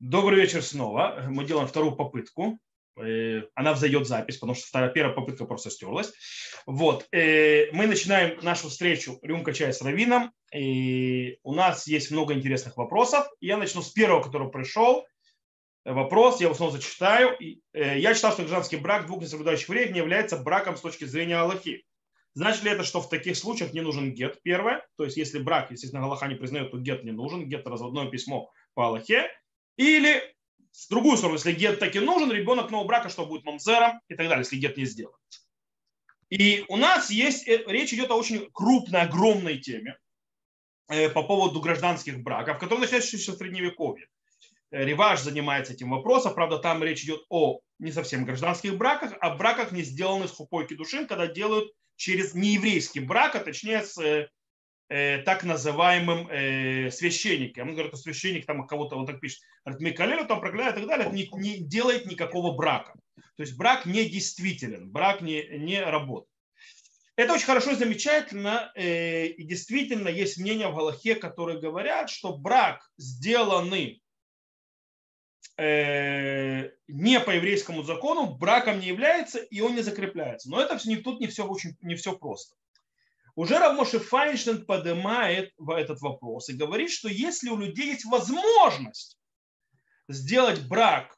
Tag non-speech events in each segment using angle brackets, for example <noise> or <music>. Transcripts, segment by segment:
Добрый вечер снова. Мы делаем вторую попытку. Э, она взойдет запись, потому что вторая, первая попытка просто стерлась. Вот. Э, мы начинаем нашу встречу «Рюмка чая с Равином». И у нас есть много интересных вопросов. Я начну с первого, который пришел. Вопрос, я его снова зачитаю. Э, я читал, что гражданский брак двух несоблюдающих евреев является браком с точки зрения Аллахи. Значит ли это, что в таких случаях не нужен гет? Первое. То есть, если брак, естественно, Аллаха не признает, то гет не нужен. Гет – разводное письмо по Аллахе. Или в другую сторону, если гет таки нужен, ребенок нового брака, что будет мамзером и так далее, если гет не сделан. И у нас есть, э, речь идет о очень крупной, огромной теме э, по поводу гражданских браков, которые начинаются еще в средневековье. Э, Реваш занимается этим вопросом, правда, там речь идет о не совсем гражданских браках, а браках, не сделанных с хупойки душин, когда делают через нееврейский брак, а точнее с э, так называемым э, священником. Он говорит, что священник там кого-то, он так пишет, говорит, Микалелю там прокляет и так далее, не, не делает никакого брака. То есть брак не действителен, брак не, не работает. Это очень хорошо замечательно. Э, и действительно есть мнения в Галахе, которые говорят, что брак, сделанный э, не по еврейскому закону, браком не является, и он не закрепляется. Но это не, тут не все, очень, не все просто. Уже Равмоши Файнштейн поднимает этот вопрос и говорит, что если у людей есть возможность сделать брак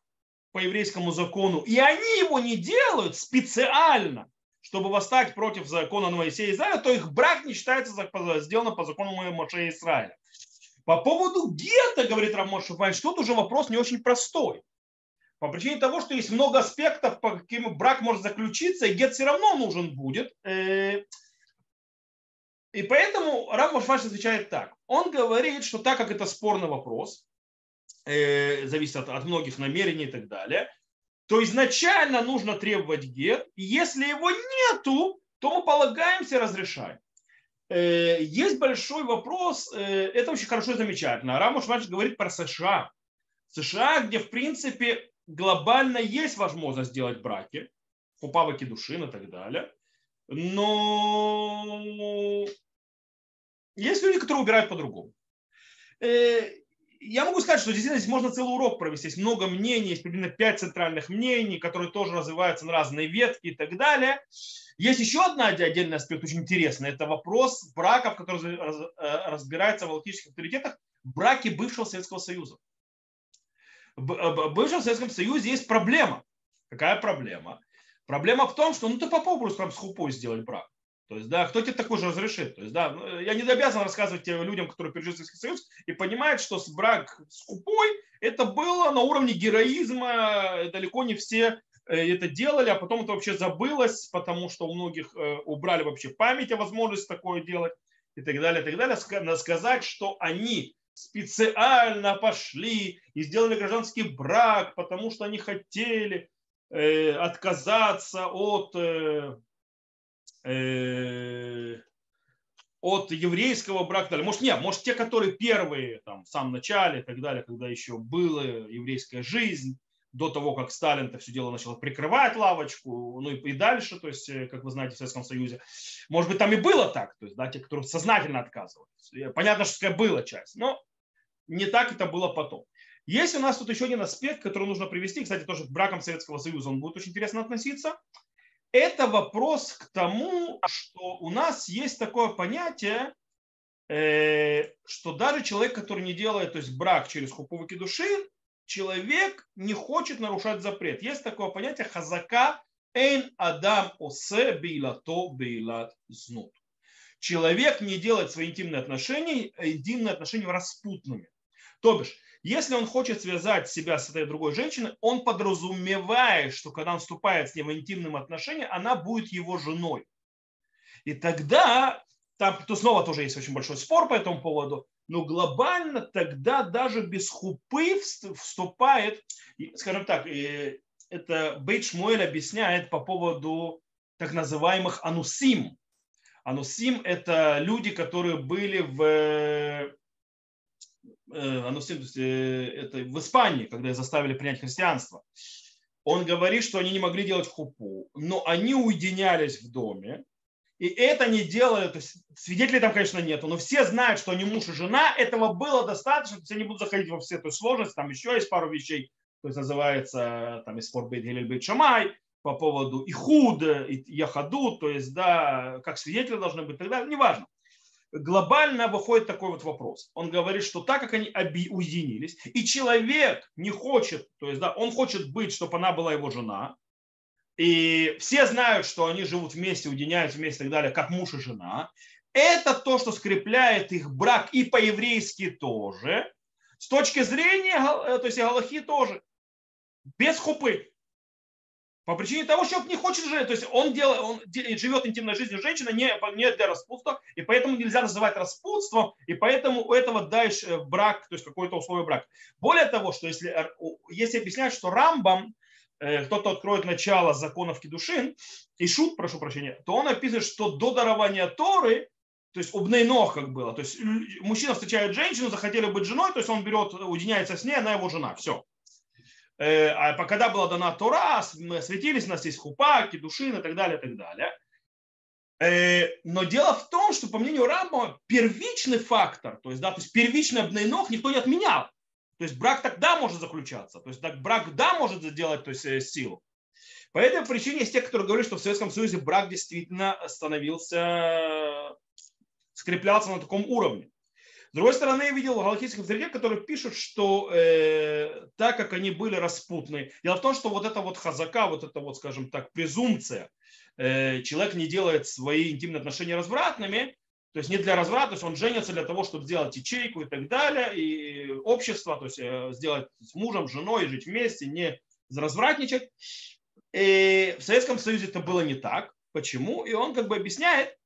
по еврейскому закону, и они его не делают специально, чтобы восстать против закона Моисея Израиля, то их брак не считается сделано по закону Моисея Израиля. По поводу гетто, говорит Рамош Файнштейн, тут уже вопрос не очень простой. По причине того, что есть много аспектов, по каким брак может заключиться, и гет все равно нужен будет. И поэтому Рав Машмаш отвечает так. Он говорит, что так как это спорный вопрос, э, зависит от, от многих намерений и так далее, то изначально нужно требовать гет, и если его нету, то мы полагаемся разрешаем. Э, есть большой вопрос, э, это очень хорошо и замечательно. Рав Машмаш говорит про США. США, где в принципе глобально есть возможность сделать браки, пупавоки душин и так далее. Но есть люди, которые убирают по-другому. Э, я могу сказать, что действительно здесь можно целый урок провести. Есть много мнений, есть примерно пять центральных мнений, которые тоже развиваются на разные ветки и так далее. Есть еще одна отдельный аспект очень интересный. Это вопрос браков, который э, разбирается в галактических авторитетах. Браки бывшего Советского Союза. В э, бывшем Советском Союзе есть проблема. Какая проблема? Проблема в том, что ну ты попробуй там с хупой сделать брак. То есть, да, кто тебе такой же разрешит? То есть, да, ну, я не обязан рассказывать людям, которые пережили Советский Союз, и понимают, что брак с хупой это было на уровне героизма, далеко не все э, это делали, а потом это вообще забылось, потому что у многих э, убрали вообще память о возможности такое делать и так далее, и так далее. Сказать, что они специально пошли и сделали гражданский брак, потому что они хотели Э, отказаться от, э, э, от еврейского брака. Может, нет, может, те, которые первые, там, в самом начале и так далее, когда еще была еврейская жизнь, до того, как Сталин это все дело начал прикрывать лавочку, ну и, и дальше, то есть, как вы знаете, в Советском Союзе. Может быть, там и было так, то есть, да, те, которые сознательно отказывались. Понятно, что такая была часть, но не так это было потом. Есть у нас тут еще один аспект, который нужно привести, кстати, тоже к бракам Советского Союза, он будет очень интересно относиться. Это вопрос к тому, что у нас есть такое понятие, э, что даже человек, который не делает, то есть брак через хупувыки души, человек не хочет нарушать запрет. Есть такое понятие хазака эйн адам осе бейлато бейлат знут. Человек не делает свои интимные отношения, интимные отношения распутными. То бишь, если он хочет связать себя с этой другой женщиной, он подразумевает, что когда он вступает с ней в интимным отношения, она будет его женой. И тогда, там то снова тоже есть очень большой спор по этому поводу, но глобально тогда даже без хупы вступает, скажем так, это Бейт Шмуэль объясняет по поводу так называемых анусим. Анусим – это люди, которые были в Э, оно всем, э, это в Испании, когда заставили принять христианство, он говорит, что они не могли делать хупу, но они уединялись в доме, И это не то есть свидетелей там, конечно, нету, но все знают, что они муж и жена. Этого было достаточно, то есть я не буду заходить во все эту сложность, там еще есть пару вещей, то есть называется там и спор Бейт Гилель Бейт Шамай по поводу Ихуд, Яхаду, то есть, да, как свидетели должны быть далее, неважно. Глобально выходит такой вот вопрос. Он говорит, что так как они уединились, и человек не хочет, то есть, да, он хочет быть, чтобы она была его жена, и все знают, что они живут вместе, уединяются вместе и так далее, как муж и жена. Это то, что скрепляет их брак и по-еврейски тоже. С точки зрения, э, то есть Галахи тоже. Без хупы. По причине того, что он не хочет жить. То есть он, делает, он живет интимной жизнью женщины не, не для распутства, и поэтому нельзя называть распутством, и поэтому у этого дальше брак, то есть какое-то условие брака. Более того, что если, э, если объяснять, что Рамбам Э, кто-то откроет начало законов Кедушин, и Шут, прошу прощения, то он описывает, что до дарования Торы, то есть у Бнейнох как было, то есть мужчина встречает женщину, захотели быть женой, то есть он берет, уединяется с ней, она его жена, все. Э, а когда была дана Тора, мы светились, у нас есть хупа, кедушин и так далее, и так далее. Э, но дело в том, что по мнению Рамбова первичный фактор, то есть, да, то есть первичный обнойнох никто не отменял. То есть брак тогда может заключаться. То есть так брак да может сделать то есть, э, силу. По этой причине есть те, которые говорят, что в Советском Союзе брак действительно становился, скреплялся на таком уровне. С другой стороны, я видел галактических авторитетов, которые пишут, что э, так как они были распутны, дело в том, что вот эта вот хазака, вот эта вот, скажем так, презумпция, э, человек не делает свои интимные отношения развратными, то есть не для разврата, то есть он женится для того, чтобы сделать ячейку и так далее, и общество, то есть э, сделать с мужем, женой, жить вместе, не развратничать. И в Советском Союзе это было не так. Почему? И он как бы объясняет,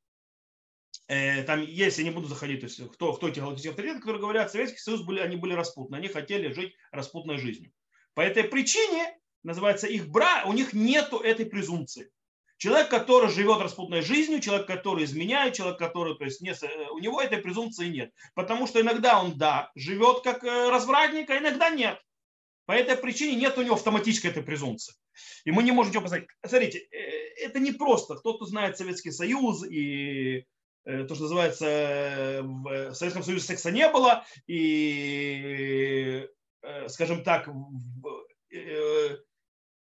э, там, если не буду заходить, то есть кто, кто эти галактические авторитеты, которые говорят, Советский Союз были, они были распутны, они хотели жить распутной жизнью. По этой причине, называется их бра, у них нету этой презумпции. Человек, который живет распутной жизнью, человек, который изменяет, человек, который, то есть, не, у него этой презумпции нет. Потому что иногда он, да, живет как э, развратник, а иногда нет. По этой причине нет у него автоматической этой презумпции. И мы не можем ничего посмотреть. Смотрите, э, это не просто. Кто-то знает Советский Союз и э, то, что называется, в Советском Союзе секса не было, и, скажем так,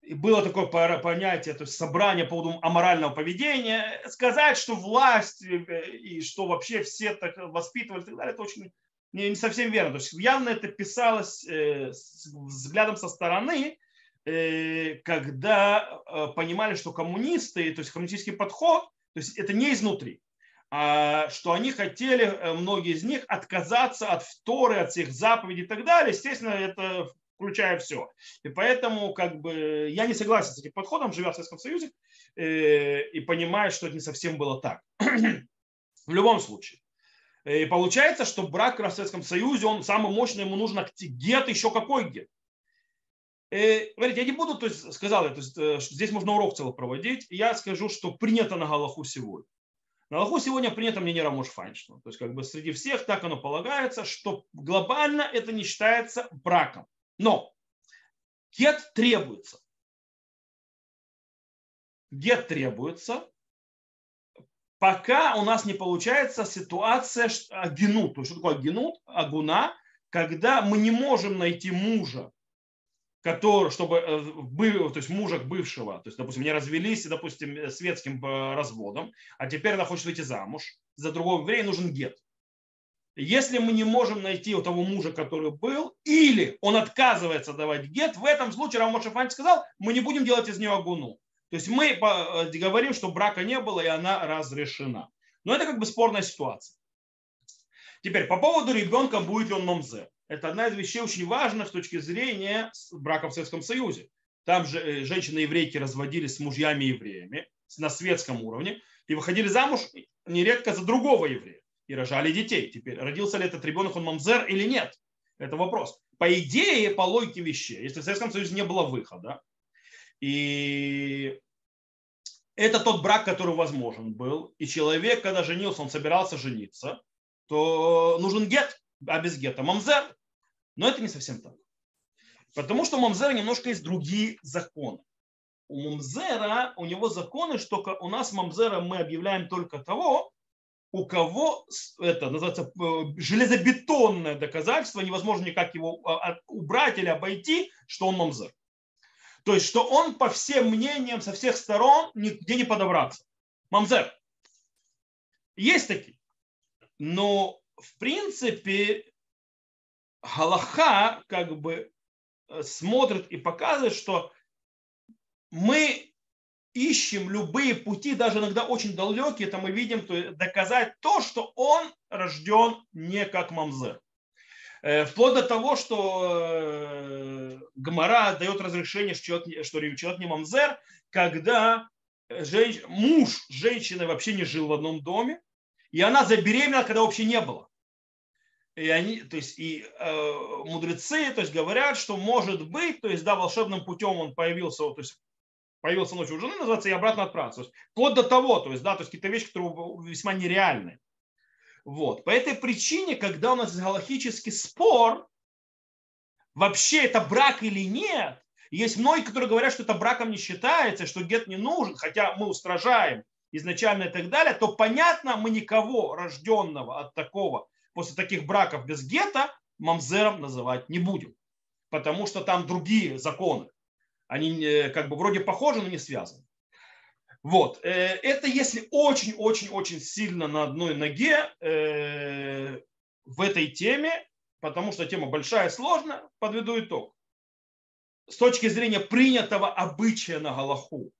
и было такое понятие, то есть собрание по поводу аморального поведения, сказать, что власть э, и что вообще все так воспитывали и так далее, это очень не, не совсем верно. То есть явно это писалось э, с взглядом со стороны, э, когда э, понимали, что коммунисты, то есть коммунистический подход, то есть это не изнутри, что они хотели, э, многие из них, отказаться от вторы, от всех заповедей и так далее. Естественно, это включая все. И поэтому как бы, я не согласен с этим подходом, живя в Советском Союзе, э, и понимаю, что это не совсем было так. <clears throat> в любом случае. И получается, что брак в Советском Союзе, он самый мощный, ему нужно гет, еще какой гет. И, смотрите, я не буду, то есть сказал я, то есть, э, здесь можно урок целый проводить. Я скажу, что принято на Галаху сегодня. На Галаху сегодня принято мнение Рамош Файнштейна. То есть как бы среди всех так оно полагается, что глобально это не считается браком. Но гет требуется. Гет требуется, пока у нас не получается ситуация агенут. То есть, что такое агенут? Агуна, когда мы не можем найти мужа, который, чтобы, э, то есть мужа бывшего, то есть, допустим, не развелись, допустим, светским э, разводом, а теперь она хочет выйти замуж, за другого еврея нужен гет. Если мы не можем найти у того мужа, который был, или он отказывается давать гет, в этом случае Рав Мошефань сказал, мы не будем делать из нее агуну. То есть мы э, говорим, что брака не было, и она разрешена. Но это как бы спорная ситуация. Теперь, по поводу ребенка, будет ли он мамзе. Это одна из вещей очень важных с точки зрения брака в Советском Союзе. Там же э, женщины-еврейки разводились с мужьями-евреями на светском уровне и выходили замуж нередко за другого еврея и рожали детей. Теперь, родился ли этот ребенок, он мамзер или нет? Это вопрос. По идее, по логике вещей, если в Советском Союзе не было выхода, и это тот брак, который возможен был, и человек, когда женился, он собирался жениться, то нужен гет, а без гета мамзер. Но это не совсем так. Потому что мамзер немножко есть другие законы. у мамзера, у него законы, что у нас мамзера мы объявляем только того, у кого это называется э, железобетонное доказательство, невозможно никак его а, убрать или обойти, что он мамзер. То есть, что он по всем мнениям со всех сторон нигде не подобраться. Мамзер. Есть такие. Но в принципе Галаха как бы э, смотрит и показывает, что мы ищем любые пути, даже иногда очень далекие, это мы видим, то доказать то, что он рожден не как мамзер. Э, вплоть до того, что э, Гмара дает разрешение, что человек не мамзер, когда женщ... муж женщины вообще не жил в одном доме, и она забеременела, когда вообще не было. И они, то есть, и э, мудрецы, то есть, говорят, что может быть, то есть, да, волшебным путем он появился, то есть, появился ночью у жены, называется, и обратно отправился. То есть, вплоть до того, то есть, да, то есть, какие-то вещи, которые весьма нереальны. Вот. По этой причине, когда у нас галактический спор, вообще это брак или нет, есть многие, которые говорят, что это браком не считается, что гет не нужен, хотя мы устражаем изначально и так далее, то понятно, мы никого рожденного от такого, после таких браков без гета, мамзером называть не будем. Потому что там другие законы. Они э, как бы вроде похожи, но не связаны. Вот. Э, это если очень-очень-очень сильно на одной ноге э, в этой теме, потому что тема большая сложная, подведу итог. С точки зрения принятого обычая на Галаху,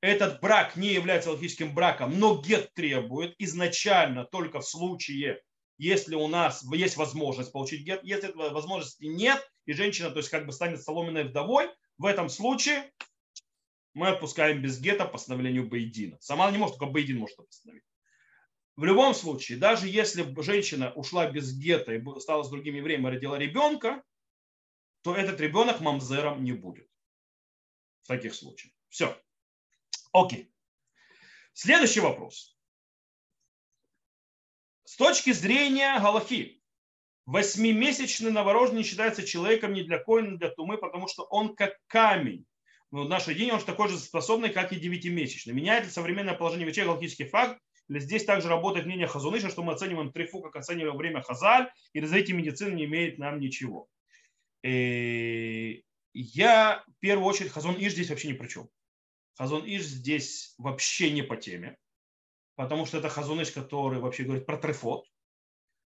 этот брак не является логическим браком, но гет требует изначально только в случае, если у нас есть возможность получить гет, если этой возможности нет, и женщина, то есть как бы станет соломенной вдовой, в этом случае мы отпускаем без гета постановлению Бейдина. Сама она не может, только Бейдин может постановить. В любом случае, даже если женщина ушла без гета и стала с другим евреем и родила ребенка, то этот ребенок мамзером не будет. В таких случаях. Все. Окей. Следующий вопрос. С точки зрения Галахи, восьмимесячный новорожденный считается человеком не для коина, не для тумы, потому что он как камень. Но в наши дни он такой же способный, как и девятимесячный. Меняет ли современное положение вещей галактический факт, или здесь также работает мнение Хазуныша, что мы оцениваем трифу, как оцениваем время Хазаль, и развитие медицины не имеет нам ничего. И я в первую очередь Хазон Иш здесь вообще ни при чем. Хазон Иш здесь вообще не по теме, потому что это Хазон Иш, который вообще говорит про трефот,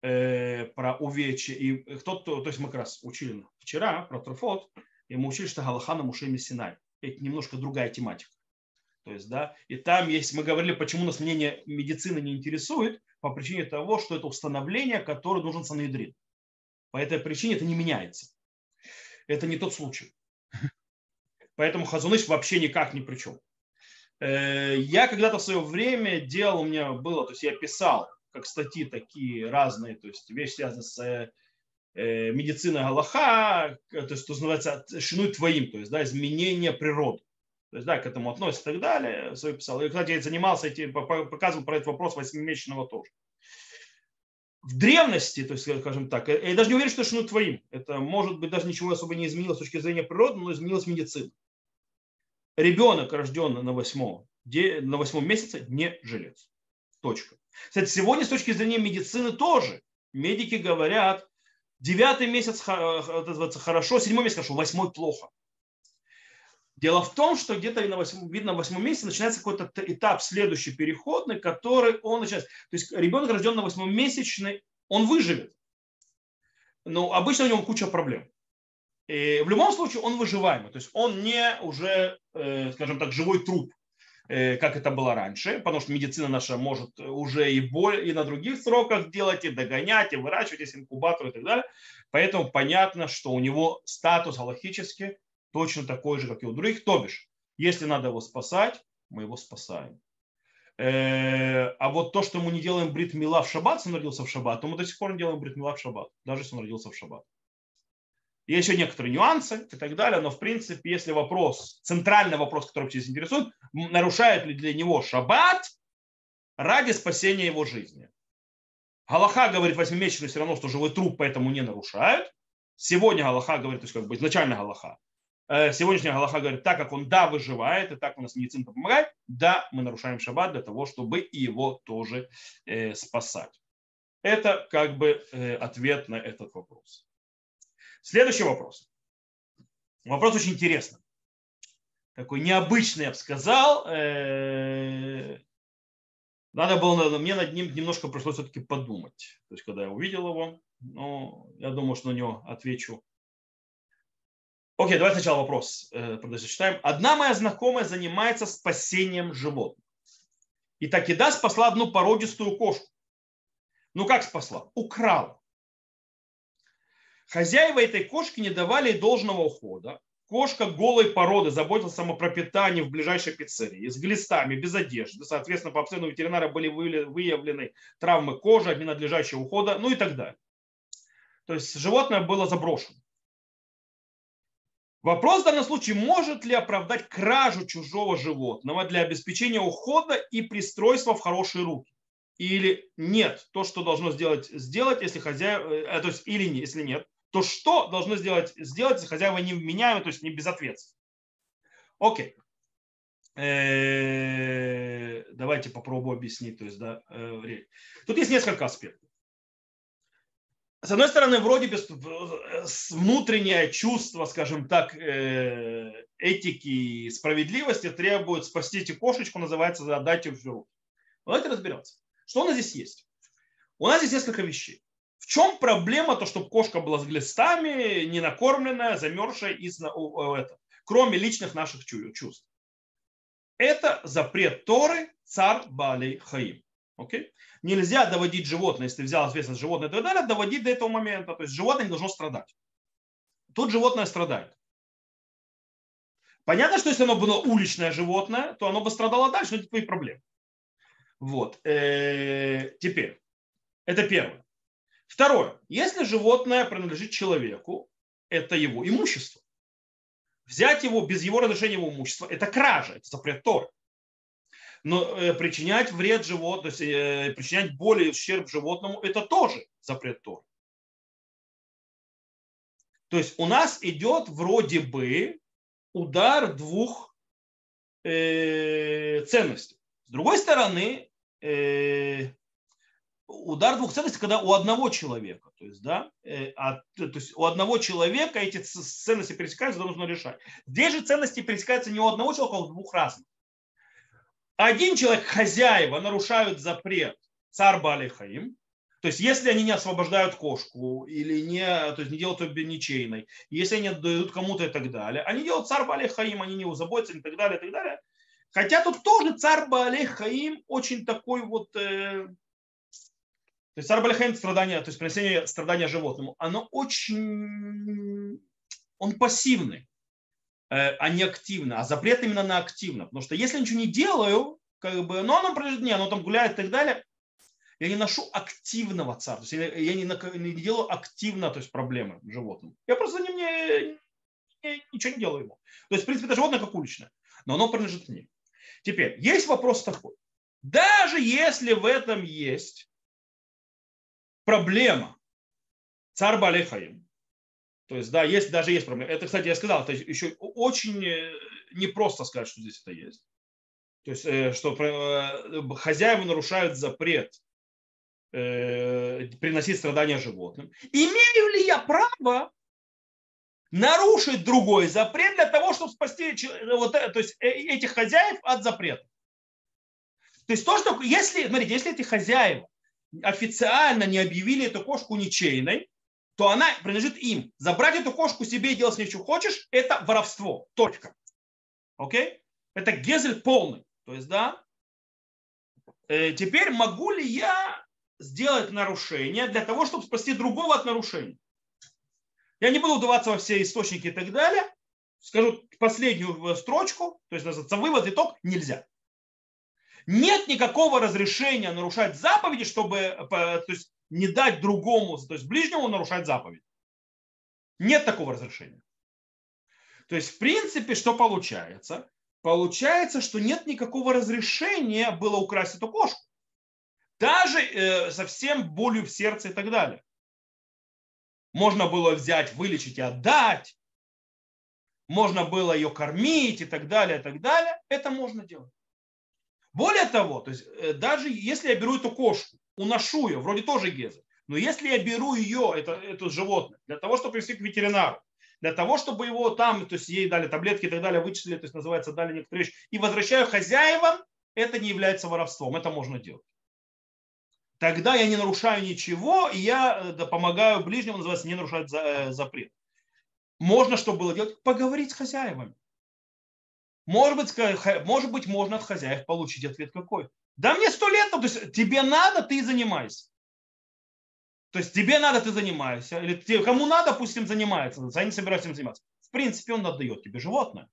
э, про увечье. И кто-то, то есть мы как раз учили вчера про трефот, и мы учили, что Галаха на Мушеме Синай. Это немножко другая тематика. То есть, да, и там есть, мы говорили, почему нас мнение медицины не интересует, по причине того, что это установление, которое нужен Санедрин. По этой причине это не меняется. Это не тот случай. <laughs> Поэтому Хазуныш вообще никак ни при чем. Э, я когда-то в свое время делал, у меня было, то есть я писал как статьи такие разные, то есть вещи связанные с э, медициной Галаха, то есть, что называется, шинуй твоим, то есть, да, изменение природы. То есть, да, к этому относится и так далее. Свое писал. И, кстати, я занимался, этим, показывал про этот вопрос восьмимесячного тоже. В древности, то есть, скажем так, я даже не уверен, что это шинуй твоим. Это, может быть, даже ничего особо не изменилось с точки зрения природы, но изменилась медицина ребенок, рожденный на восьмом, на восьмом месяце, не жилец. Точка. Кстати, сегодня с точки зрения медицины тоже. Медики говорят, девятый месяц хорошо, седьмой месяц хорошо, восьмой плохо. Дело в том, что где-то на восьмом, видно, в восьмом месяце начинается какой-то этап следующий переходный, который он начинается. То есть ребенок, рожден на восьмом месячный, он выживет. Но обычно у него куча проблем. И в любом случае он выживаемый, то есть он не уже, э, скажем так, живой труп, э, как это было раньше, потому что медицина наша может уже и, боль, и на других сроках делать, и догонять, и выращивать, есть инкубатор и так далее. Поэтому понятно, что у него статус галактический точно такой же, как и у других. То бишь, если надо его спасать, мы его спасаем. Э, а вот то, что мы не делаем брит мила в шаббат, если он родился в шаббат, то мы до сих пор не делаем брит мила в шаббат, даже если он родился в шаббат. Есть еще некоторые нюансы и так далее, но в принципе, если вопрос, центральный вопрос, который здесь интересует, нарушает ли для него шаббат ради спасения его жизни. Галаха говорит, восьмимесячный все равно, что живой труп, поэтому не нарушают. Сегодня Галаха говорит, то есть как бы изначально Галаха, Э, сегодняшняя Галаха говорит, так как он, да, выживает, и так у нас медицина помогает, да, мы нарушаем шаббат для того, чтобы его тоже э, спасать. Это как бы э, ответ на этот вопрос. Следующий вопрос. Вопрос очень интересный. Такой необычный, я бы сказал. Э, надо было, мне над ним немножко пришлось все-таки подумать. То есть, когда я увидел его, ну, я думаю, что на него отвечу Окей, давай сначала вопрос э, зачитаем. Одна моя знакомая занимается спасением животных. И так и да спасла одну породистую кошку. Ну как спасла? Украла. Хозяева этой кошки не давали должного ухода. Кошка голой породы заботился о пропитании в ближайшей пиццерии с глистами, без одежды. Соответственно, по обследованию ветеринара были выявлены травмы кожи, ненадлежащего ухода, ну и так далее. То есть животное было заброшено. Вопрос в данном случае, может ли оправдать кражу чужого животного для обеспечения ухода и пристройства в хорошие руки? Или нет, то, что должно сделать, сделать, если хозяева, э, то есть или не, если нет, то что должно сделать, сделать, если хозяева не вменяемы, то есть не безответственны? Окей. Э, давайте попробую объяснить. То есть, да, э, тут есть несколько аспектов с одной стороны, вроде бы внутреннее чувство, скажем так, э, этики и справедливости требует спасти кошечку, называется «отдать ее в руки». Давайте разберемся. Что у нас здесь есть? У нас здесь несколько вещей. В чем проблема, то, чтобы кошка была с глистами, не накормленная, замерзшая, и, это, кроме личных наших чувств? Это запрет Торы царь Балей Хаим. Окей? Нельзя доводить животное, если взял ответственность животное и так далее, доводить до этого момента. То есть животное не должно страдать. Тут животное страдает. Понятно, что если оно было уличное животное, то оно бы страдало дальше, но это твои проблемы. Вот. Э, теперь. Это первое. Второе. Если животное принадлежит человеку, это его имущество. Взять его без его разрешения его имущества – это кража, это запрет Тор но э, причинять вред животному, э, причинять боль и ущерб животному, это тоже запрет Тор. То есть у нас идет вроде бы удар двух э, ценностей. С другой стороны, э, удар двух ценностей, когда у одного человека, то есть, да, э, а, то есть у одного человека эти ценности пересекаются, нужно решать. Здесь же ценности пересекаются не у одного человека, а у двух разных один человек, хозяева, нарушают запрет царь Балихаим, то есть, если они не освобождают кошку или не, то есть, не делают ее ничейной, если они отдают кому-то и так далее, они делают царь Балихаим, они не заботятся и так далее, и так далее. Хотя тут тоже царь Балихаим очень такой вот, э, то есть царь Балихаим страдания, то есть принесение страдания животному, оно очень, он пассивный. Э, а не активно, а запрет именно на активно. Потому что если я ничего не делаю, как бы, ну оно прожит не, оно там гуляет и так далее, я не ношу активного царства, то есть я, не, не делаю активно то есть, проблемы животным. Я просто не, не, ничего не делаю ему. То есть, в принципе, это животное как уличное, но оно принадлежит мне. Теперь, есть вопрос такой. Даже если в этом есть проблема, царь Балехаим, то есть, да, есть, даже есть проблема. Это, кстати, я сказал, это еще очень э, непросто сказать, что здесь это есть. То есть, э, что э, хозяева нарушают запрет приносить страдания животным. Имею ли я право нарушить другой запрет для того, чтобы спасти вот, то есть, этих хозяев от запрета? То есть то, что если, смотрите, если эти хозяева официально не объявили эту кошку ничейной, то она принадлежит им. Забрать эту кошку себе и делать с ней что хочешь, это воровство. Точка. Окей? Это гезель полный. То есть, да, э, теперь могу ли я сделать нарушение для того, чтобы спасти другого от нарушения? Я не буду вдаваться во все источники и так далее. Скажу последнюю строчку, то есть называется вывод, итог, нельзя. Нет никакого разрешения нарушать заповеди, чтобы, э, то есть не дать другому, то есть ближнему нарушать заповедь. Нет такого разрешения. То есть, в принципе, что получается? Получается, что нет никакого разрешения было украсть эту кошку. Даже э, совсем болью в сердце и так далее. Можно было взять, вылечить и отдать. можно было ее кормить и так далее, и так далее, это можно делать. Более того, то есть, э, даже если я беру эту кошку, уношу ее, вроде тоже геза, но если я беру ее, это, это животное, для того, чтобы привести к ветеринару, для того, чтобы его там, то есть ей дали таблетки и так далее, вычислили, то есть называется, дали некоторые вещи, и возвращаю хозяевам, это не является воровством, это можно делать. Тогда я не нарушаю ничего, и я э, помогаю ближнему, называется, не нарушать э, запрет. Можно что было делать? Поговорить с хозяевами. Может быть, может быть, можно от хозяев получить ответ какой. Да мне сто лет, то есть тебе надо, ты и занимайся. То есть тебе надо, ты занимаешься. Или тебе, кому надо, пусть им занимается. Они собираются им заниматься. В принципе, он отдает тебе животное.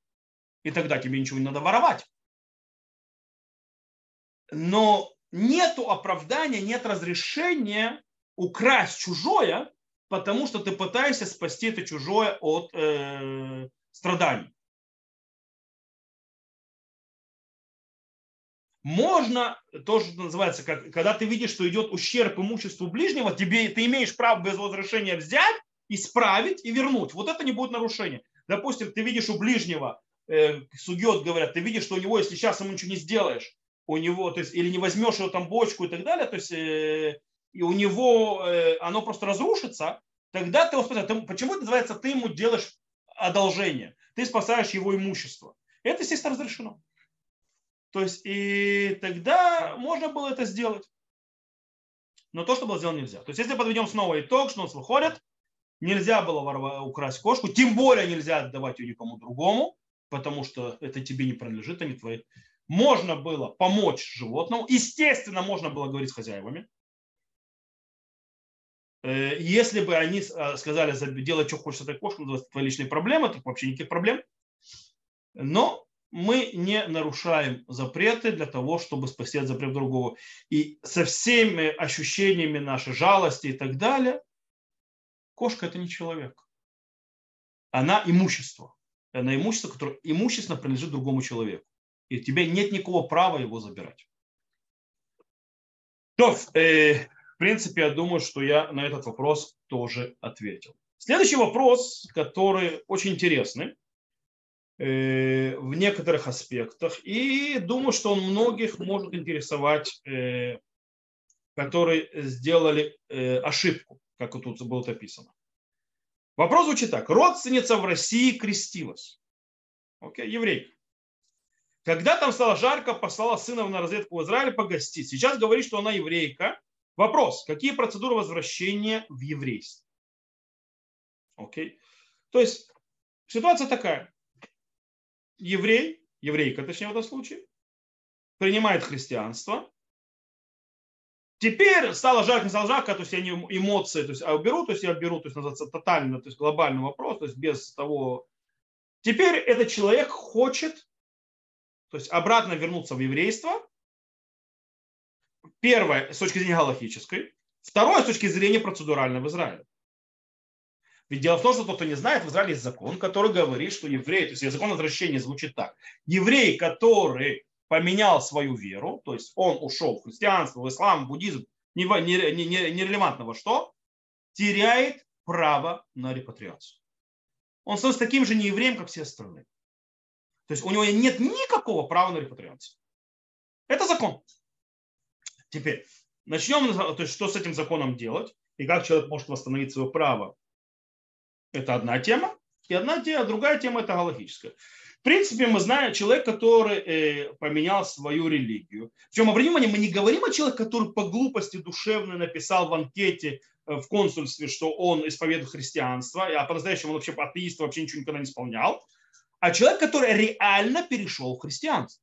И тогда тебе ничего не надо воровать. Но нету оправдания, нет разрешения украсть чужое, потому что ты пытаешься спасти это чужое от э, страданий. Можно, тоже называется, как, когда ты видишь, что идет ущерб имуществу ближнего, тебе, ты имеешь право без возвращения взять, исправить и вернуть. Вот это не будет нарушение. Допустим, ты видишь у ближнего, э, судьет говорят, ты видишь, что у него, если сейчас ему ничего не сделаешь, у него, то есть, или не возьмешь его там бочку и так далее, то есть, э, и у него э, оно просто разрушится, тогда ты его спасаешь. Ты, почему это называется, ты ему делаешь одолжение, ты спасаешь его имущество. Это, естественно, разрешено. То есть и тогда можно было это сделать. Но то, что было сделано, нельзя. То есть если подведем снова итог, что у нас выходит, нельзя было украсть кошку, тем более нельзя отдавать ее никому другому, потому что это тебе не принадлежит, они твои. Можно было помочь животному. Естественно, можно было говорить с хозяевами. Э, если бы они э, сказали, делай, что хочешь с этой кошкой, это твои личные проблемы, то вообще никаких проблем. Но мы не нарушаем запреты для того, чтобы спасти от запрета другого. И со всеми ощущениями нашей жалости и так далее, кошка это не человек. Она имущество. Она имущество, которое имущественно принадлежит другому человеку. И у тебя нет никакого права его забирать. То, э, в принципе, я думаю, что я на этот вопрос тоже ответил. Следующий вопрос, который очень интересный в некоторых аспектах. И думаю, что он многих может интересовать, э, которые сделали э, ошибку, как тут было написано. Вопрос звучит так. Родственница в России крестилась. Окей, еврей. Когда там стало жарко, послала сына на разведку в Израиль погостить. Сейчас говорит, что она еврейка. Вопрос. Какие процедуры возвращения в еврейство? Окей. То есть ситуация такая еврей, еврейка, точнее в этом случае, принимает христианство, Теперь стало жарко, стало жарко, то есть они эмоции, то есть а уберу, то есть я беру, то есть называется тотально, то есть глобальный вопрос, то есть без того. Теперь этот человек хочет, то есть обратно вернуться в еврейство. Первое, с точки зрения галактической. Второе, с точки зрения процедуральной в Израиле. Ведь дело в том, что тот, кто не знает, в Израиле есть закон, который говорит, что еврей, то есть закон возвращения звучит так. Еврей, который поменял свою веру, то есть он ушел в христианство, в ислам, в буддизм, нерелевантно во что, теряет право на репатриацию. Он становится таким же неевреем, как все остальные. То есть у него нет никакого права на репатриацию. Это закон. Теперь начнем, то есть что с этим законом делать и как человек может восстановить свое право это одна тема. И одна тема, другая тема – это галактическая. В принципе, мы знаем человек, который э, поменял свою религию. Причем, обратите внимание, мы не говорим о человеке, который по глупости душевной написал в анкете э, в консульстве, что он исповедует христианство, а по-настоящему он вообще атеист, вообще ничего никогда не исполнял. А человек, который реально перешел в христианство.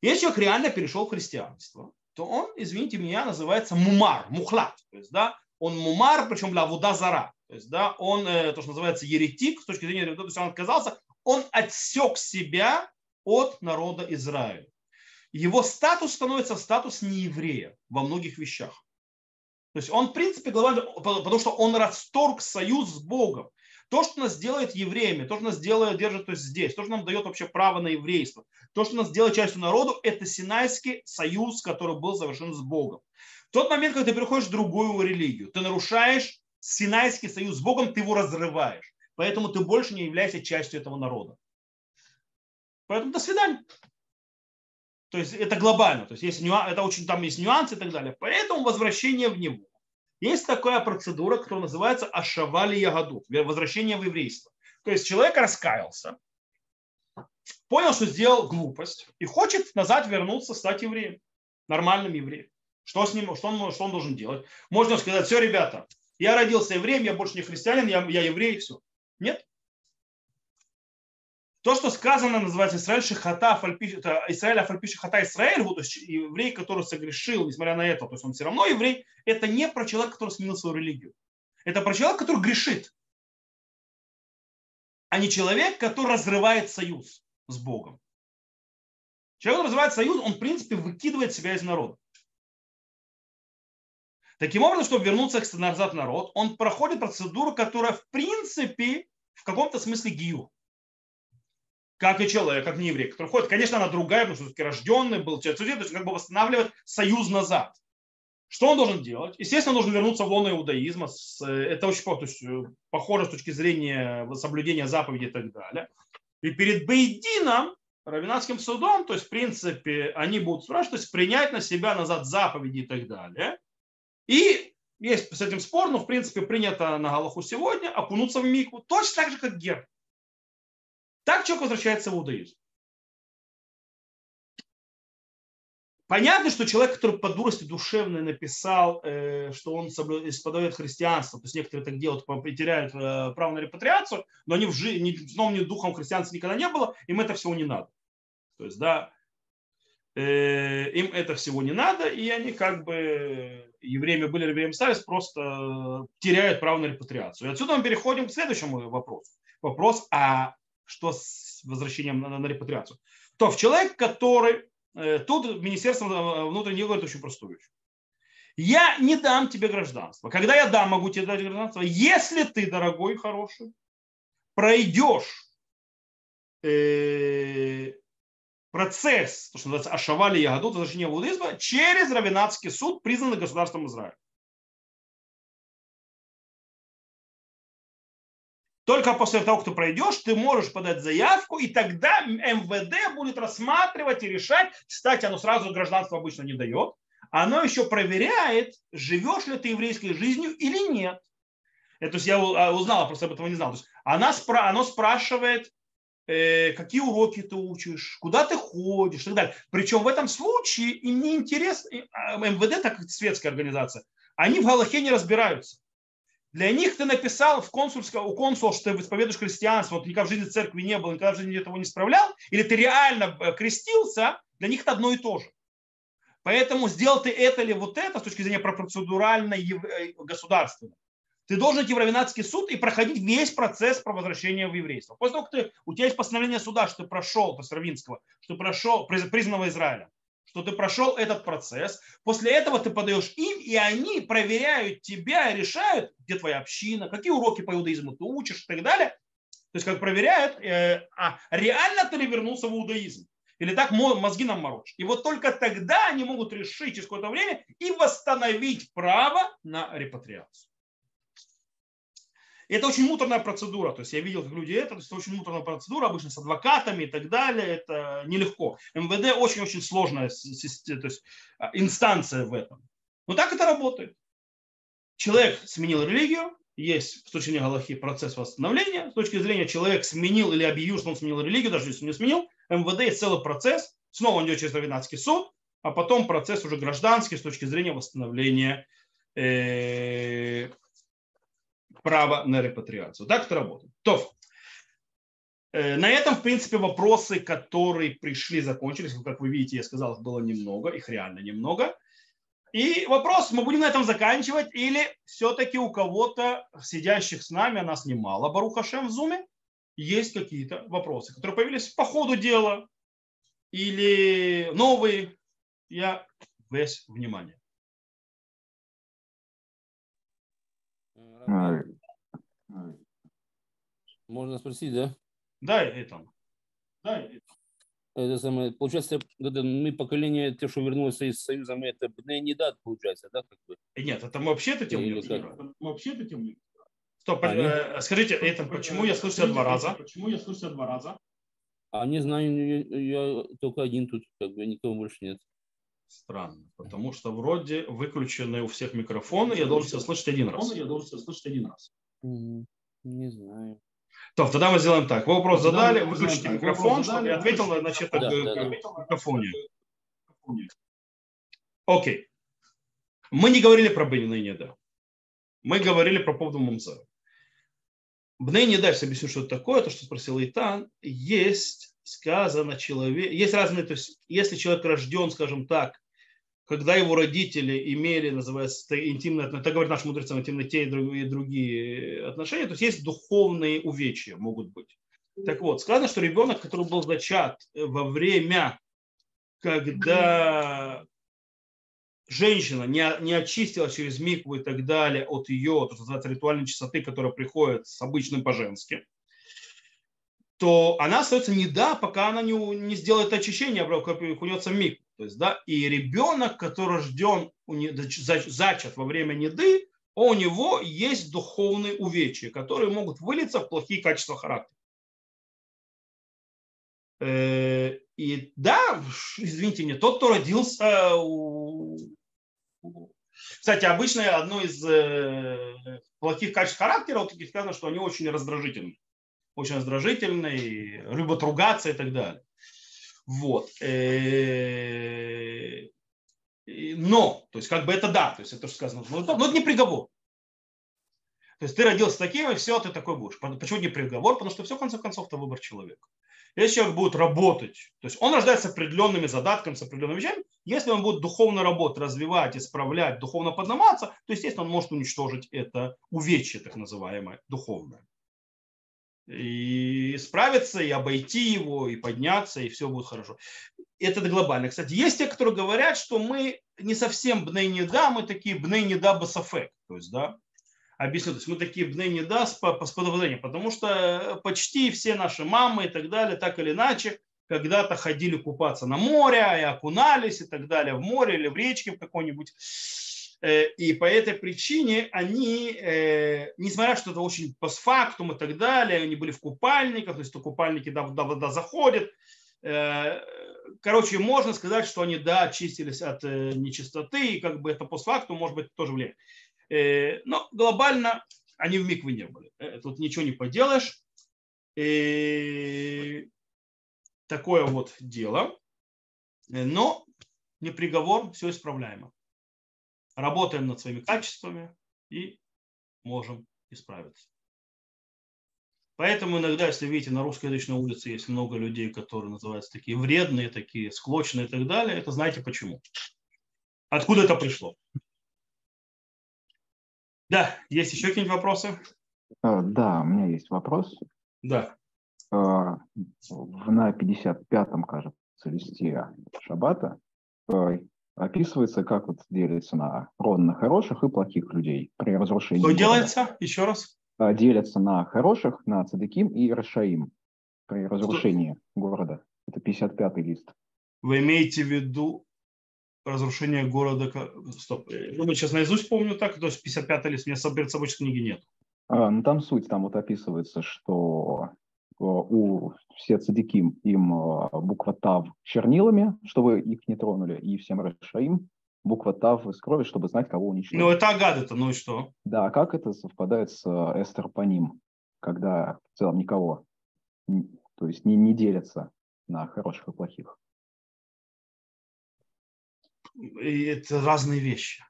Если человек реально перешел в христианство, то он, извините меня, называется мумар, мухлат. То есть, да, он мумар, причем для вуда зара. То есть, да, он, э, то, что называется, еретик, с точки зрения, то есть он отказался, он отсек себя от народа Израиля. Его статус становится статус нееврея во многих вещах. То есть он, в принципе, главное, потому что он расторг союз с Богом. То, что нас делает евреями, то, что нас делает, держит то есть здесь, то, что нам дает вообще право на еврейство, то, что нас делает частью народу, это Синайский союз, который был совершен с Богом тот момент, когда ты переходишь в другую религию, ты нарушаешь Синайский союз с Богом, ты его разрываешь. поэтому ты больше не являешься частью этого народа. Поэтому до свидания. То есть это глобально. То есть есть нюансы, это очень там есть нюансы и так далее. Поэтому возвращение в него. Есть такая процедура, которая называется ашавали ягоду, возвращение в еврейство. То есть человек раскаялся, понял, что сделал глупость и хочет назад вернуться, стать евреем, нормальным евреем. Что с ним, что он, что он должен делать? Можно сказать, все, ребята, я родился евреем, я больше не христианин, я, я еврей, все. Нет. То, что сказано, называется Израиль Шихата, Израиль Афальпи Шихата Израиль, то есть еврей, который согрешил, несмотря на это, то есть он все равно еврей, это не про человека, который сменил свою религию. Это про человека, который грешит, а не человек, который разрывает союз с Богом. Человек, который разрывает союз, он, в принципе, выкидывает себя из народа. Таким образом, чтобы вернуться назад в народ, он проходит процедуру, которая, в принципе, в каком-то смысле гию как и человек, как не еврей, который ходит. Конечно, она другая, потому что все-таки рожденный был, то есть как бы восстанавливает союз назад. Что он должен делать? Естественно, он должен вернуться в лоно иудаизма. Это очень то есть, э, похоже с точки зрения соблюдения заповедей и так далее. И перед Бейдином, равенатским судом, то есть, в принципе, они будут спрашивать, то есть, принять на себя назад заповеди и так далее. И есть с этим спор, но, в принципе, принято на Галаху сегодня окунуться в мику, точно так же, как гер. Так человек возвращается в иудаизм. Понятно, что человек, который по дурости душевной написал, э, что он исповедует христианство, то есть некоторые так делают, теряют э, право на репатриацию, но они в жизни, ни сном, ни духом христианства никогда не было, им это всего не надо. То есть, да, э, им это всего не надо, и они как бы евреями были, евреями стали, просто теряют право на репатриацию. И отсюда мы переходим к следующему вопросу. Вопрос, а что с возвращением на, на репатриацию, то в человек, который э, тут Министерство э, внутренних говорит очень простую вещь. Я не дам тебе гражданство. Когда я дам, могу тебе дать гражданство, если ты, дорогой, хороший, пройдешь э, процесс, то, что называется Ашавали Ягодут, возвращение в иудаизма, через Равенатский суд, признанный государством Израиля. Только после того, ты пройдешь, ты можешь подать заявку, и тогда МВД будет рассматривать и решать. Кстати, оно сразу гражданство обычно не дает. Оно еще проверяет, живешь ли ты еврейской жизнью или нет. Это, то есть я а, узнал, просто об этом не знал. То есть она оно спрашивает, какие уроки ты учишь, куда ты ходишь и так далее. Причем в этом случае им не интересно, а, МВД, так как светская организация, они в Галахе не разбираются. Для них ты написал в консульском, у консула, что ты исповедуешь христианство, вот никогда в жизни церкви не было, никогда в жизни этого не справлял, или ты реально э, крестился, для них это одно и то же. Поэтому сделал ты это или вот это с точки зрения процедуральной э, государственной. Ты должен идти в Равенатский суд и проходить весь процесс про возвращение в еврейство. После того, как ты, у тебя есть постановление суда, что ты прошел, то есть Равинского, что прошел, признанного Израиля, что ты прошел этот процесс. После этого ты подаешь им, и они проверяют тебя и решают, где твоя община, какие уроки по иудаизму ты учишь и так далее. То есть как проверяют, э, а реально ты ли вернулся в иудаизм. Или так мозги нам морочь. И вот только тогда они могут решить через какое-то время и восстановить право на репатриацию. И это очень муторная процедура. То есть я видел, как люди это, то есть это очень муторная процедура, обычно с адвокатами и так далее. Это нелегко. МВД очень-очень сложная то есть, а, инстанция в этом. Но так это работает. Человек сменил религию, есть с точки зрения Галахи процесс восстановления. С точки зрения человек сменил или объявил, что он сменил религию, даже если он не сменил, МВД есть целый процесс. Снова он идет через Равенатский суд, а потом процесс уже гражданский с точки зрения восстановления э, право на репатриацию. Так это работает. То, э, на этом, в принципе, вопросы, которые пришли, закончились. Как вы видите, я сказал, их было немного, их реально немного. И вопрос, мы будем на этом заканчивать или все-таки у кого-то, сидящих с нами, а нас немало, Баруха Шем в Зуме, есть какие-то вопросы, которые появились по ходу дела или новые. Я весь внимание. Можно спросить, да? Да, это. Да, это самое, получается, это, мы поколение, те, что вернулось из Союза, мы это не дат, получается, да, как бы? Нет, это мы вообще это тем не Мы вообще это тем Стоп, Они? э, скажите, это почему я слышу тебя два раза? Почему я слышу тебя два раза? А не знаю, я, я только один тут, как бы никого больше нет. Странно, потому что вроде выключены у всех микрофоны, я должен тебя слышать один раз. Я должен тебя слышать один раз. Не знаю. То, тогда мы сделаем так. Вы вопрос задали, выключите микрофон, чтобы я ответил, выключите значит, Да, да, да. в микрофоне. Окей. Мы не говорили про Бенина и Неда. Мы говорили про поводу Мумзара. Бней не дальше объясню, что это такое, то, что спросил Итан. Есть сказано человек, есть разные, то есть если человек рожден, скажем так, когда его родители имели, называется, интимные отношения, так говорят наши мудрецы, интимные те и другие, другие отношения, то есть есть духовные увечья могут быть. Так вот, сказано, что ребенок, который был зачат во время, когда женщина не, не очистила через микву и так далее от ее, то, что называется, ритуальной чистоты, которая приходит с обычным по-женски, то она остается не да, пока она не, не сделает очищение, а окунется в микву. То есть, да, и ребенок, который за- зачат во время неды, у него есть духовные увечья, которые могут вылиться в плохие качества характера. Э, И да, <laughs> извините меня, тот, кто родился у- Кстати, обычно одно из э, плохих качеств характера, вот таких сказано, что они очень раздражительны. Очень раздражительные, любят ругаться и так далее. Вот. Э, Но, то есть как бы это да, то есть это что сказано, но это не приговор. То есть ты родился таким, и все, ты такой будешь. Почему не приговор? Потому что все, в конце концов, это выбор человека. Если человек будет работать, то есть он рождается с определенными задатками, с определенными вещами, если он будет духовно работать, развивать, исправлять, духовно подниматься, то, естественно, он может уничтожить это увечье, так называемое, духовное. И справиться, и обойти его, и подняться, и все будет хорошо. Это глобально. Кстати, есть те, которые говорят, что мы не совсем бней не да, мы такие бней не да басафек. То есть, да, объясню, то есть мы такие бней не да с, по- с подозрением, потому что почти все наши мамы и так далее, так или иначе, когда-то ходили купаться на море и окунались и так далее в море или в речке в какой-нибудь. Э, И по этой причине они, э, несмотря что это очень постфактум и так далее, они были в купальниках, то есть то купальники, да, да, вода заходит. Э, Короче, можно сказать, что они, да, очистились от нечистоты, и как бы это постфактум, может быть, тоже влияет. Но глобально они в микве не были. Тут ничего не поделаешь. И такое вот дело. Но не приговор, все исправляемо. Работаем над своими качествами и можем исправиться. Поэтому иногда, если видите, на русскоязычной улице есть много людей, которые называются такие вредные, такие склочные и так далее, это знаете почему. Откуда это пришло? Да, есть еще какие-нибудь вопросы? Э, Да, у меня есть вопрос. Да. Э, На 55-м, кажется, листе Шабата э, описывается, как вот делится на ровно хороших и плохих людей при разрушении. Что делается? Еще раз. Э, Делятся на хороших, на цадыким и рашаим при разрушении города. Это 55-й лист. Вы имеете в виду разрушение города? Стоп. Думаю, сейчас наизусть помню так, то есть 55 лист. У меня перед собой книги нет. А, Ну, там суть, там вот описывается, что у все цадиким им э, буква Тав чернилами, чтобы их не тронули, и всем Рашаим буква Тав из крови, чтобы знать, кого уничтожить. Ну, это агады-то, ну и что? Да, а как это совпадает с э, Эстер по ним, когда в целом никого, то есть не, не делятся на хороших и плохих? И это разные вещи.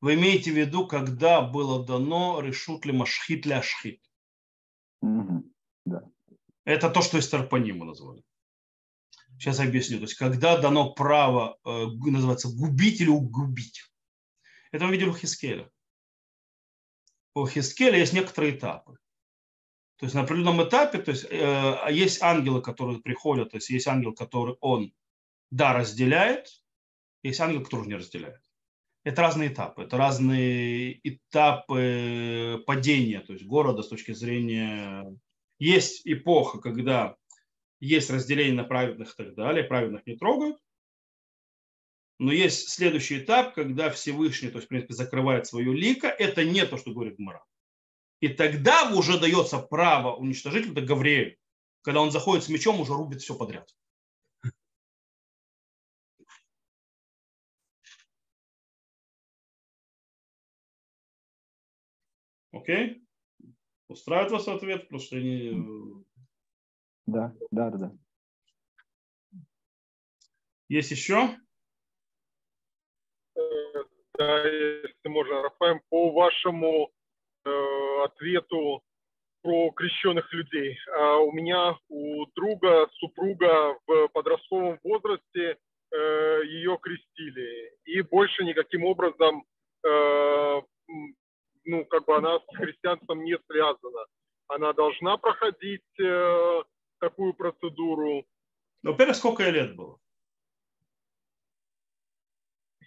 Вы имеете в виду, когда было дано решут ли машхит ли ашхит? Мгм. Это то, что Эстерпаним мы назвали. Сейчас объясню. То есть, когда дано право, э, называется, губить или угубить. Это мы видели у Хискеля. У Хискеля есть некоторые этапы. То есть на определенном этапе, то есть э, есть ангелы, которые приходят, то есть есть ангел, который он, да, разделяет, есть ангел, который не разделяет. Это разные этапы, это разные этапы падения, то есть города с точки зрения... Есть эпоха, когда есть разделение на праведных и так далее, праведных не трогают. Но есть следующий этап, когда Всевышний, то есть, в принципе, закрывает свое лико. Это не то, что говорит Гмара. И тогда уже дается право уничтожить это Гавриэль. Когда он заходит с мечом, уже рубит все подряд. Окей? Устраивает вас ответ? Потому что они... э, Да, да, да, да. Есть еще? Да, если можно, Рафаэль, по вашему э, ответу про крещенных людей. А у меня у друга, супруга в подростковом возрасте э, ее крестили. И больше никаким образом, э, ну, как бы она с христианством не связана. Она должна проходить э, такую процедуру. Ну, Во-первых, сколько ей лет было?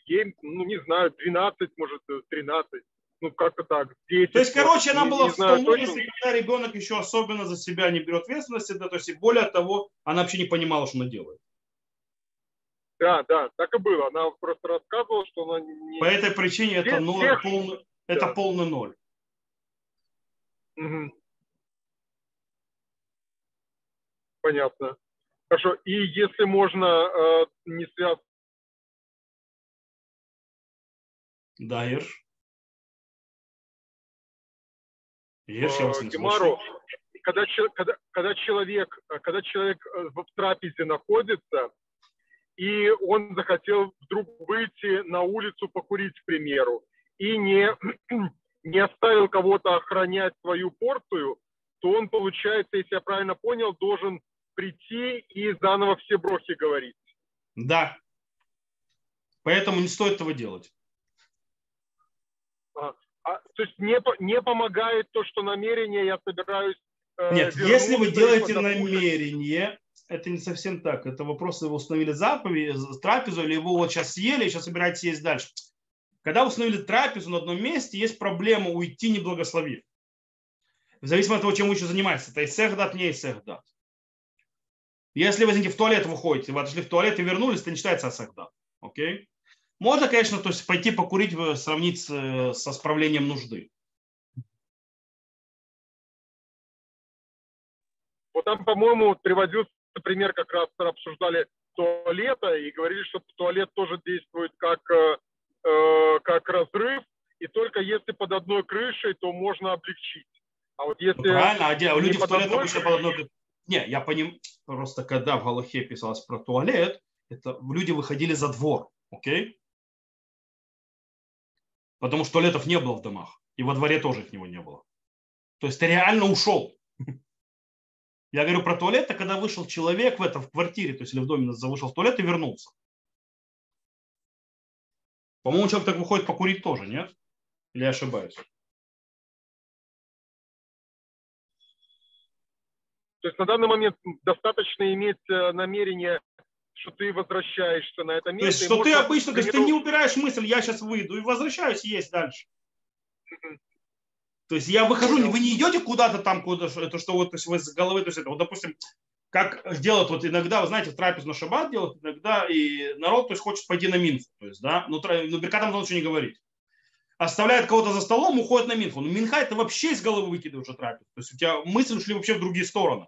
Ей, ну, не знаю, 12, может, 13. Ну, как-то так, 10. То есть, короче, она Не- была не в том возрасте, когда ребенок еще особенно за себя не берет ответственности, да, то есть, и более того, она вообще не понимала, что она делает. Да, да, так и было. Она просто рассказывала, что она не... По этой причине это, Всех- ноль, всех- полный, это да. полный ноль. Мгм. Понятно. Хорошо. И если можно, э, не связано Да, Ирш? Ирш, я вас не Гемару, слышу. когда, когда, когда человек, э, когда человек э, в трапезе находится, и он захотел вдруг выйти на улицу покурить, к примеру, и не, <clears throat> не оставил кого-то охранять свою порцию, то он, получается, если я правильно понял, должен прийти и заново все брохи говорить. Да. Поэтому не стоит этого делать. А, то есть не, не помогает то, что намерение я собираюсь... э, Нет, если вы делаете намерение, это не совсем так. Это вопрос, вы установили заповедь, трапезу, или вы вот сейчас съели, и сейчас собираетесь есть дальше. Когда установили трапезу на одном месте, есть проблема уйти, не благословив. В зависимости от того, чем вы еще занимаетесь. Это исехдат, не исехдат. Если вы, извините, в туалет выходите, вы отошли в туалет и вернулись, это не считается асехдат. Окей? Можно, конечно, то есть пойти покурить, э, сравнить с, э, со справлением нужды. Вот там, по-моему, вот приводился пример, как раз обсуждали туалета и говорили, что туалет тоже действует как, э, как разрыв, и только если под одной крышей, то можно облегчить. А вот если... Ну, Правильно, а не люди в туалет одной обычно под одной... Не, я понимаю, просто когда в Галахе писалось про туалет, это люди выходили за двор, окей? Потому что туалетов не было в домах, и во дворе тоже их него не было. То есть ты реально ушел. <laughs> Я говорю про туалет, это когда вышел человек в этом, в квартире, то есть или в доме вышел в туалет и вернулся. По-моему, человек так выходит покурить тоже, нет? Или я ошибаюсь? То есть на данный момент достаточно иметь э, намерение, что ты возвращаешься на это То место. есть, и что ты обычно, то есть ты не убираешь мысль, я сейчас выйду и возвращаюсь есть дальше. То есть я выхожу, вы не идете куда-то там, куда это что вот, то есть вы с головы, то есть это вот, допустим, как делают вот иногда, вы знаете, в трапезу на шаббат делают, иногда и народ, то есть хочет пойти на минху, то есть, да, ну, тра- ну Беркатам ничего не говорить. Оставляет кого-то за столом, уходит на минху. Ну, минха это вообще из головы выкидываешь от трапезу. То есть у тебя мысли ушли вообще в другие стороны.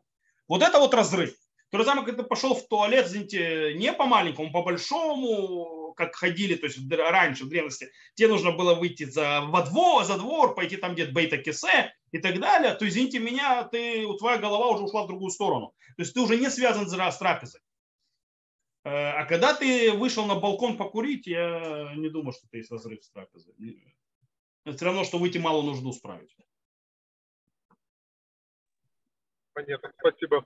Вот это вот разрыв. То же самое, когда ты пошел в туалет, извините, не по маленькому, по большому, как ходили, то есть раньше, в древности, тебе нужно было выйти за, во двор, за двор, пойти там где-то бейта кесе и так далее, то, извините меня, ты, твоя голова уже ушла в другую сторону. То есть ты уже не связан с трапезой. Э, А когда ты вышел на балкон покурить, я не думаю, что это есть разрыв с трапезой. Это все равно, что выйти мало нужду справить. Понятно, спасибо.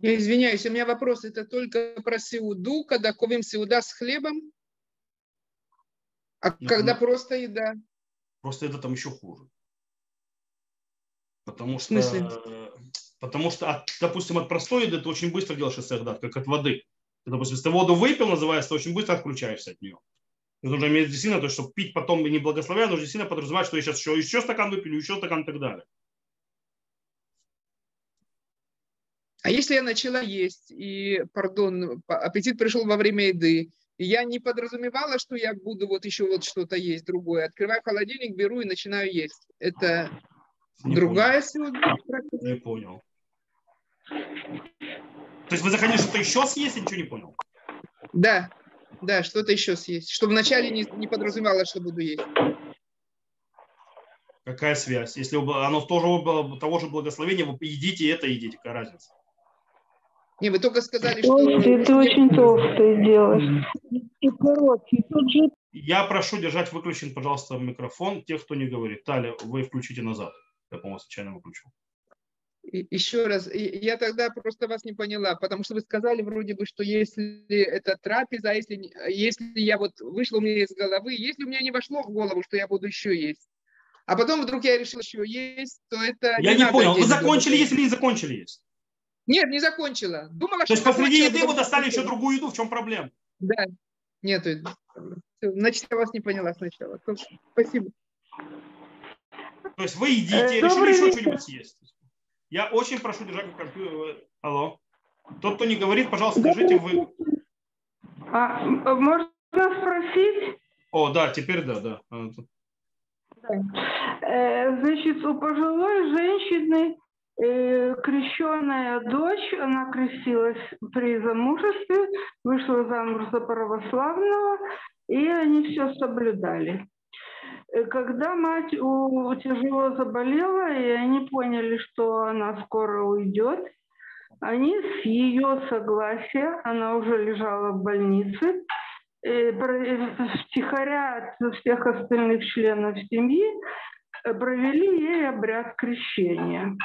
Я извиняюсь, у меня вопрос, это только про сеуду, когда ковим сеуда с хлебом? А Ну, когда ну. просто еда? Просто это там еще хуже. Потому что, потому что, от, допустим, от простой еды ты очень быстро делаешь эсэхдат, как от воды. Ты, допустим, если ты воду выпил, называется, ты очень быстро отключаешься от нее. Это нужно иметь действительно, то есть, чтобы пить потом не благословляя, нужно действительно подразумевать, что я сейчас еще, еще стакан выпилю, еще стакан и так далее. А если я начала есть, и, пардон, аппетит пришел во время еды, и я не подразумевала, что я буду вот еще вот что-то есть другое. Открываю холодильник, беру и начинаю есть. Это Не другая понял. сегодня Не понял. То есть вы захотели что-то еще съесть, я ничего не понял. Да, да, что-то еще съесть. Чтобы вначале не, не подразумевалось, что буду есть. Какая связь? Если оно тоже того же благословения, вы едите это, едите, какая разница? Не, вы только сказали, что... Ой, ты очень толстый делаешь. И короче, тут же Я прошу держать выключен, пожалуйста, микрофон тех, кто не говорит. Таля, вы включите назад. Я, по-моему, случайно выключил. И- Еще раз, я тогда просто вас не поняла, потому что вы сказали вроде бы, что если это трапеза, а если, не- если я вот вышло у меня из головы, если у меня не вошло в голову, что я буду еще есть, а потом вдруг я решила еще есть, то это... Я не надо понял, вы закончили есть или не закончили есть? Нет, не закончила. Думала, То есть что посреди закончила, еды вы достали еще другую еду, в чем проблема? Да, нету. Всё, Значит, я вас не поняла сначала. Спасибо. То есть вы едите, Э, решили добрый еще вечер. что-нибудь съесть. Я очень прошу держать компьютер. Алло. Тот, кто не говорит, пожалуйста, держите вы. А, можно спросить? О, да, теперь да, да. А, Э, Значит, у пожилой женщины э, крещенная дочь, она крестилась при замужестве, вышла замуж за православного, и они все соблюдали. Э, Когда мать у, тяжело заболела, и они поняли, что она скоро уйдет, они с ее согласия, она уже лежала в больнице, э, э, втихаря от всех остальных членов семьи провели ей обряд крещения.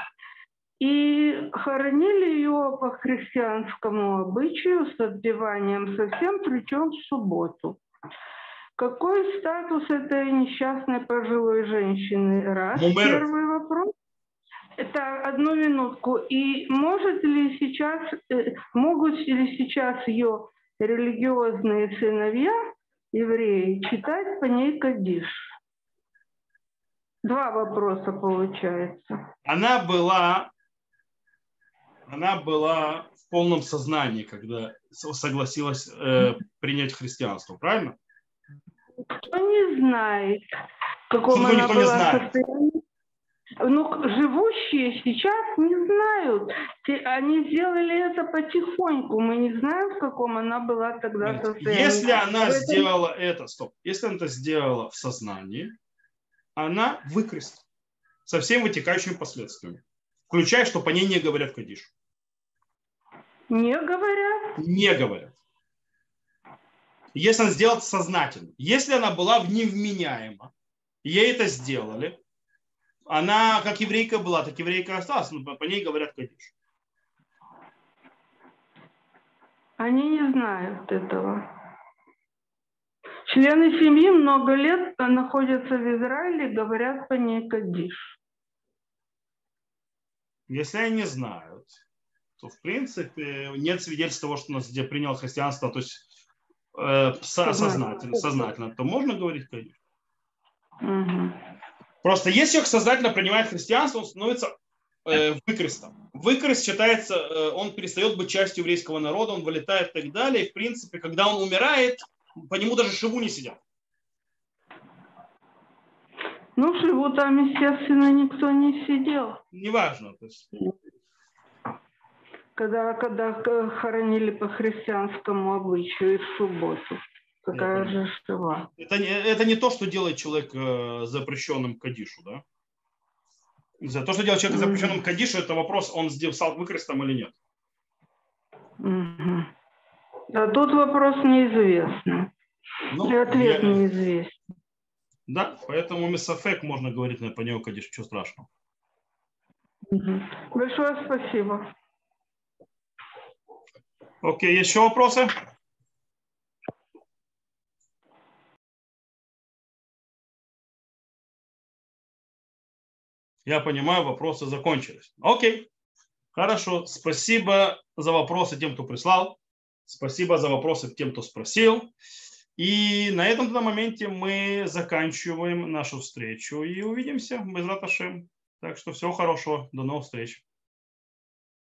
И хоронили ее по христианскому обычаю с отпеванием совсем, причем в субботу. Какой статус этой несчастной пожилой женщины? Раз. Мумер. Первый вопрос. Это одну минутку. И может ли сейчас, э, могут ли сейчас ее религиозные сыновья, евреи, читать по ней кадиш? Два вопроса получается. Она была, она была в полном сознании, когда согласилась э, принять христианство, правильно? Кто не знает, в каком она никто не была знает? состоянии. Ну, живущие сейчас не знают. Они сделали это потихоньку. Мы не знаем, в каком она была тогда Нет, состоянии. Если она Поэтому- сделала это, стоп, если она это сделала в сознании, она выкрест со всеми вытекающими последствиями, включая, что по ней не говорят кадиш. Не говорят. Не говорят. Если она сделала сознательно. Если она была невменяема, ей это сделали, она как еврейка была, так еврейка осталась, но по- ней говорят кадиш. Они не знают этого. Члены семьи много лет находятся в Израиле, говорят по ней кадиш. Если они знают, то в принципе нет свидетельств того, что у нас где принял христианство, то есть э, со- сознательно, сознательно, то можно говорить, конечно. Мгм. Просто если человек сознательно принимает христианство, он становится э, выкрестом. Выкрест считается, э, он перестает быть частью еврейского народа, он вылетает и так далее. И, в принципе, когда он умирает, по нему даже шиву не сидят. Ну, живу там, естественно, никто не сидел. Неважно. То есть, Когда, когда х- хоронили по христианскому обычаю в субботу. Какая же шива. это, не, это не то, что делает человек э, запрещенным кадишу, да? За то, что делает человек запрещенным кадишу, это вопрос, он сделал стал выкрестом или нет. Мгм. А тут вопрос неизвестный. Ну, И ответ я- неизвестен. Да, поэтому Месафек можно говорить на по нему кадиш, что страшного. Большое спасибо. Окей, еще вопросы? Я понимаю, вопросы закончились. Окей, хорошо. Спасибо за вопросы тем, кто прислал. Спасибо за вопросы тем, кто спросил. И на этом на моменте мы заканчиваем нашу встречу и увидимся без раташем. Так что всего хорошего. До новых встреч.